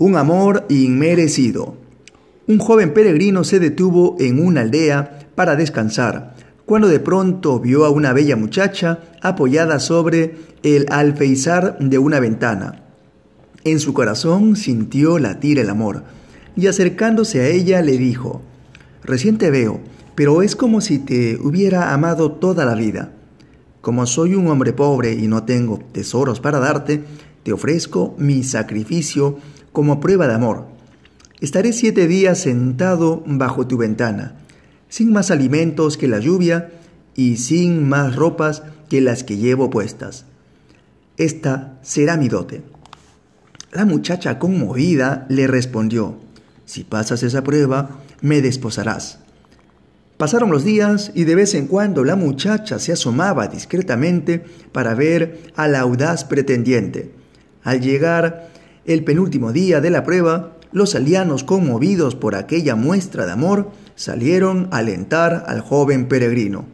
Un amor inmerecido. Un joven peregrino se detuvo en una aldea para descansar, cuando de pronto vio a una bella muchacha apoyada sobre el alfeizar de una ventana. En su corazón sintió latir el amor, y acercándose a ella le dijo, Recién te veo, pero es como si te hubiera amado toda la vida. Como soy un hombre pobre y no tengo tesoros para darte, te ofrezco mi sacrificio como prueba de amor. Estaré siete días sentado bajo tu ventana, sin más alimentos que la lluvia y sin más ropas que las que llevo puestas. Esta será mi dote. La muchacha conmovida le respondió, Si pasas esa prueba, me desposarás. Pasaron los días y de vez en cuando la muchacha se asomaba discretamente para ver al audaz pretendiente. Al llegar el penúltimo día de la prueba, los alianos, conmovidos por aquella muestra de amor, salieron a alentar al joven peregrino.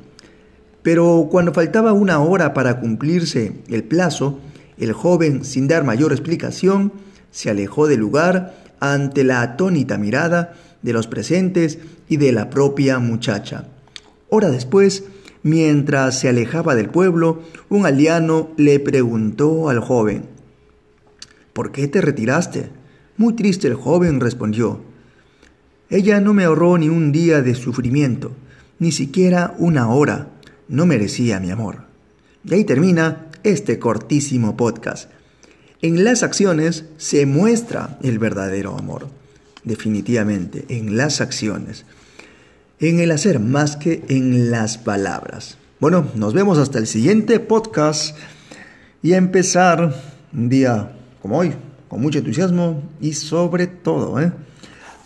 Pero cuando faltaba una hora para cumplirse el plazo, el joven, sin dar mayor explicación, se alejó del lugar ante la atónita mirada de los presentes y de la propia muchacha. Hora después, mientras se alejaba del pueblo, un aldeano le preguntó al joven, ¿Por qué te retiraste? Muy triste el joven respondió. Ella no me ahorró ni un día de sufrimiento, ni siquiera una hora. No merecía mi amor. Y ahí termina este cortísimo podcast. En las acciones se muestra el verdadero amor. Definitivamente, en las acciones. En el hacer más que en las palabras. Bueno, nos vemos hasta el siguiente podcast y a empezar un día como hoy, con mucho entusiasmo y sobre todo, ¿eh?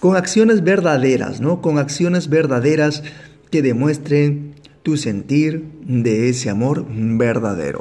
con acciones verdaderas, ¿no? Con acciones verdaderas que demuestren tu sentir de ese amor verdadero.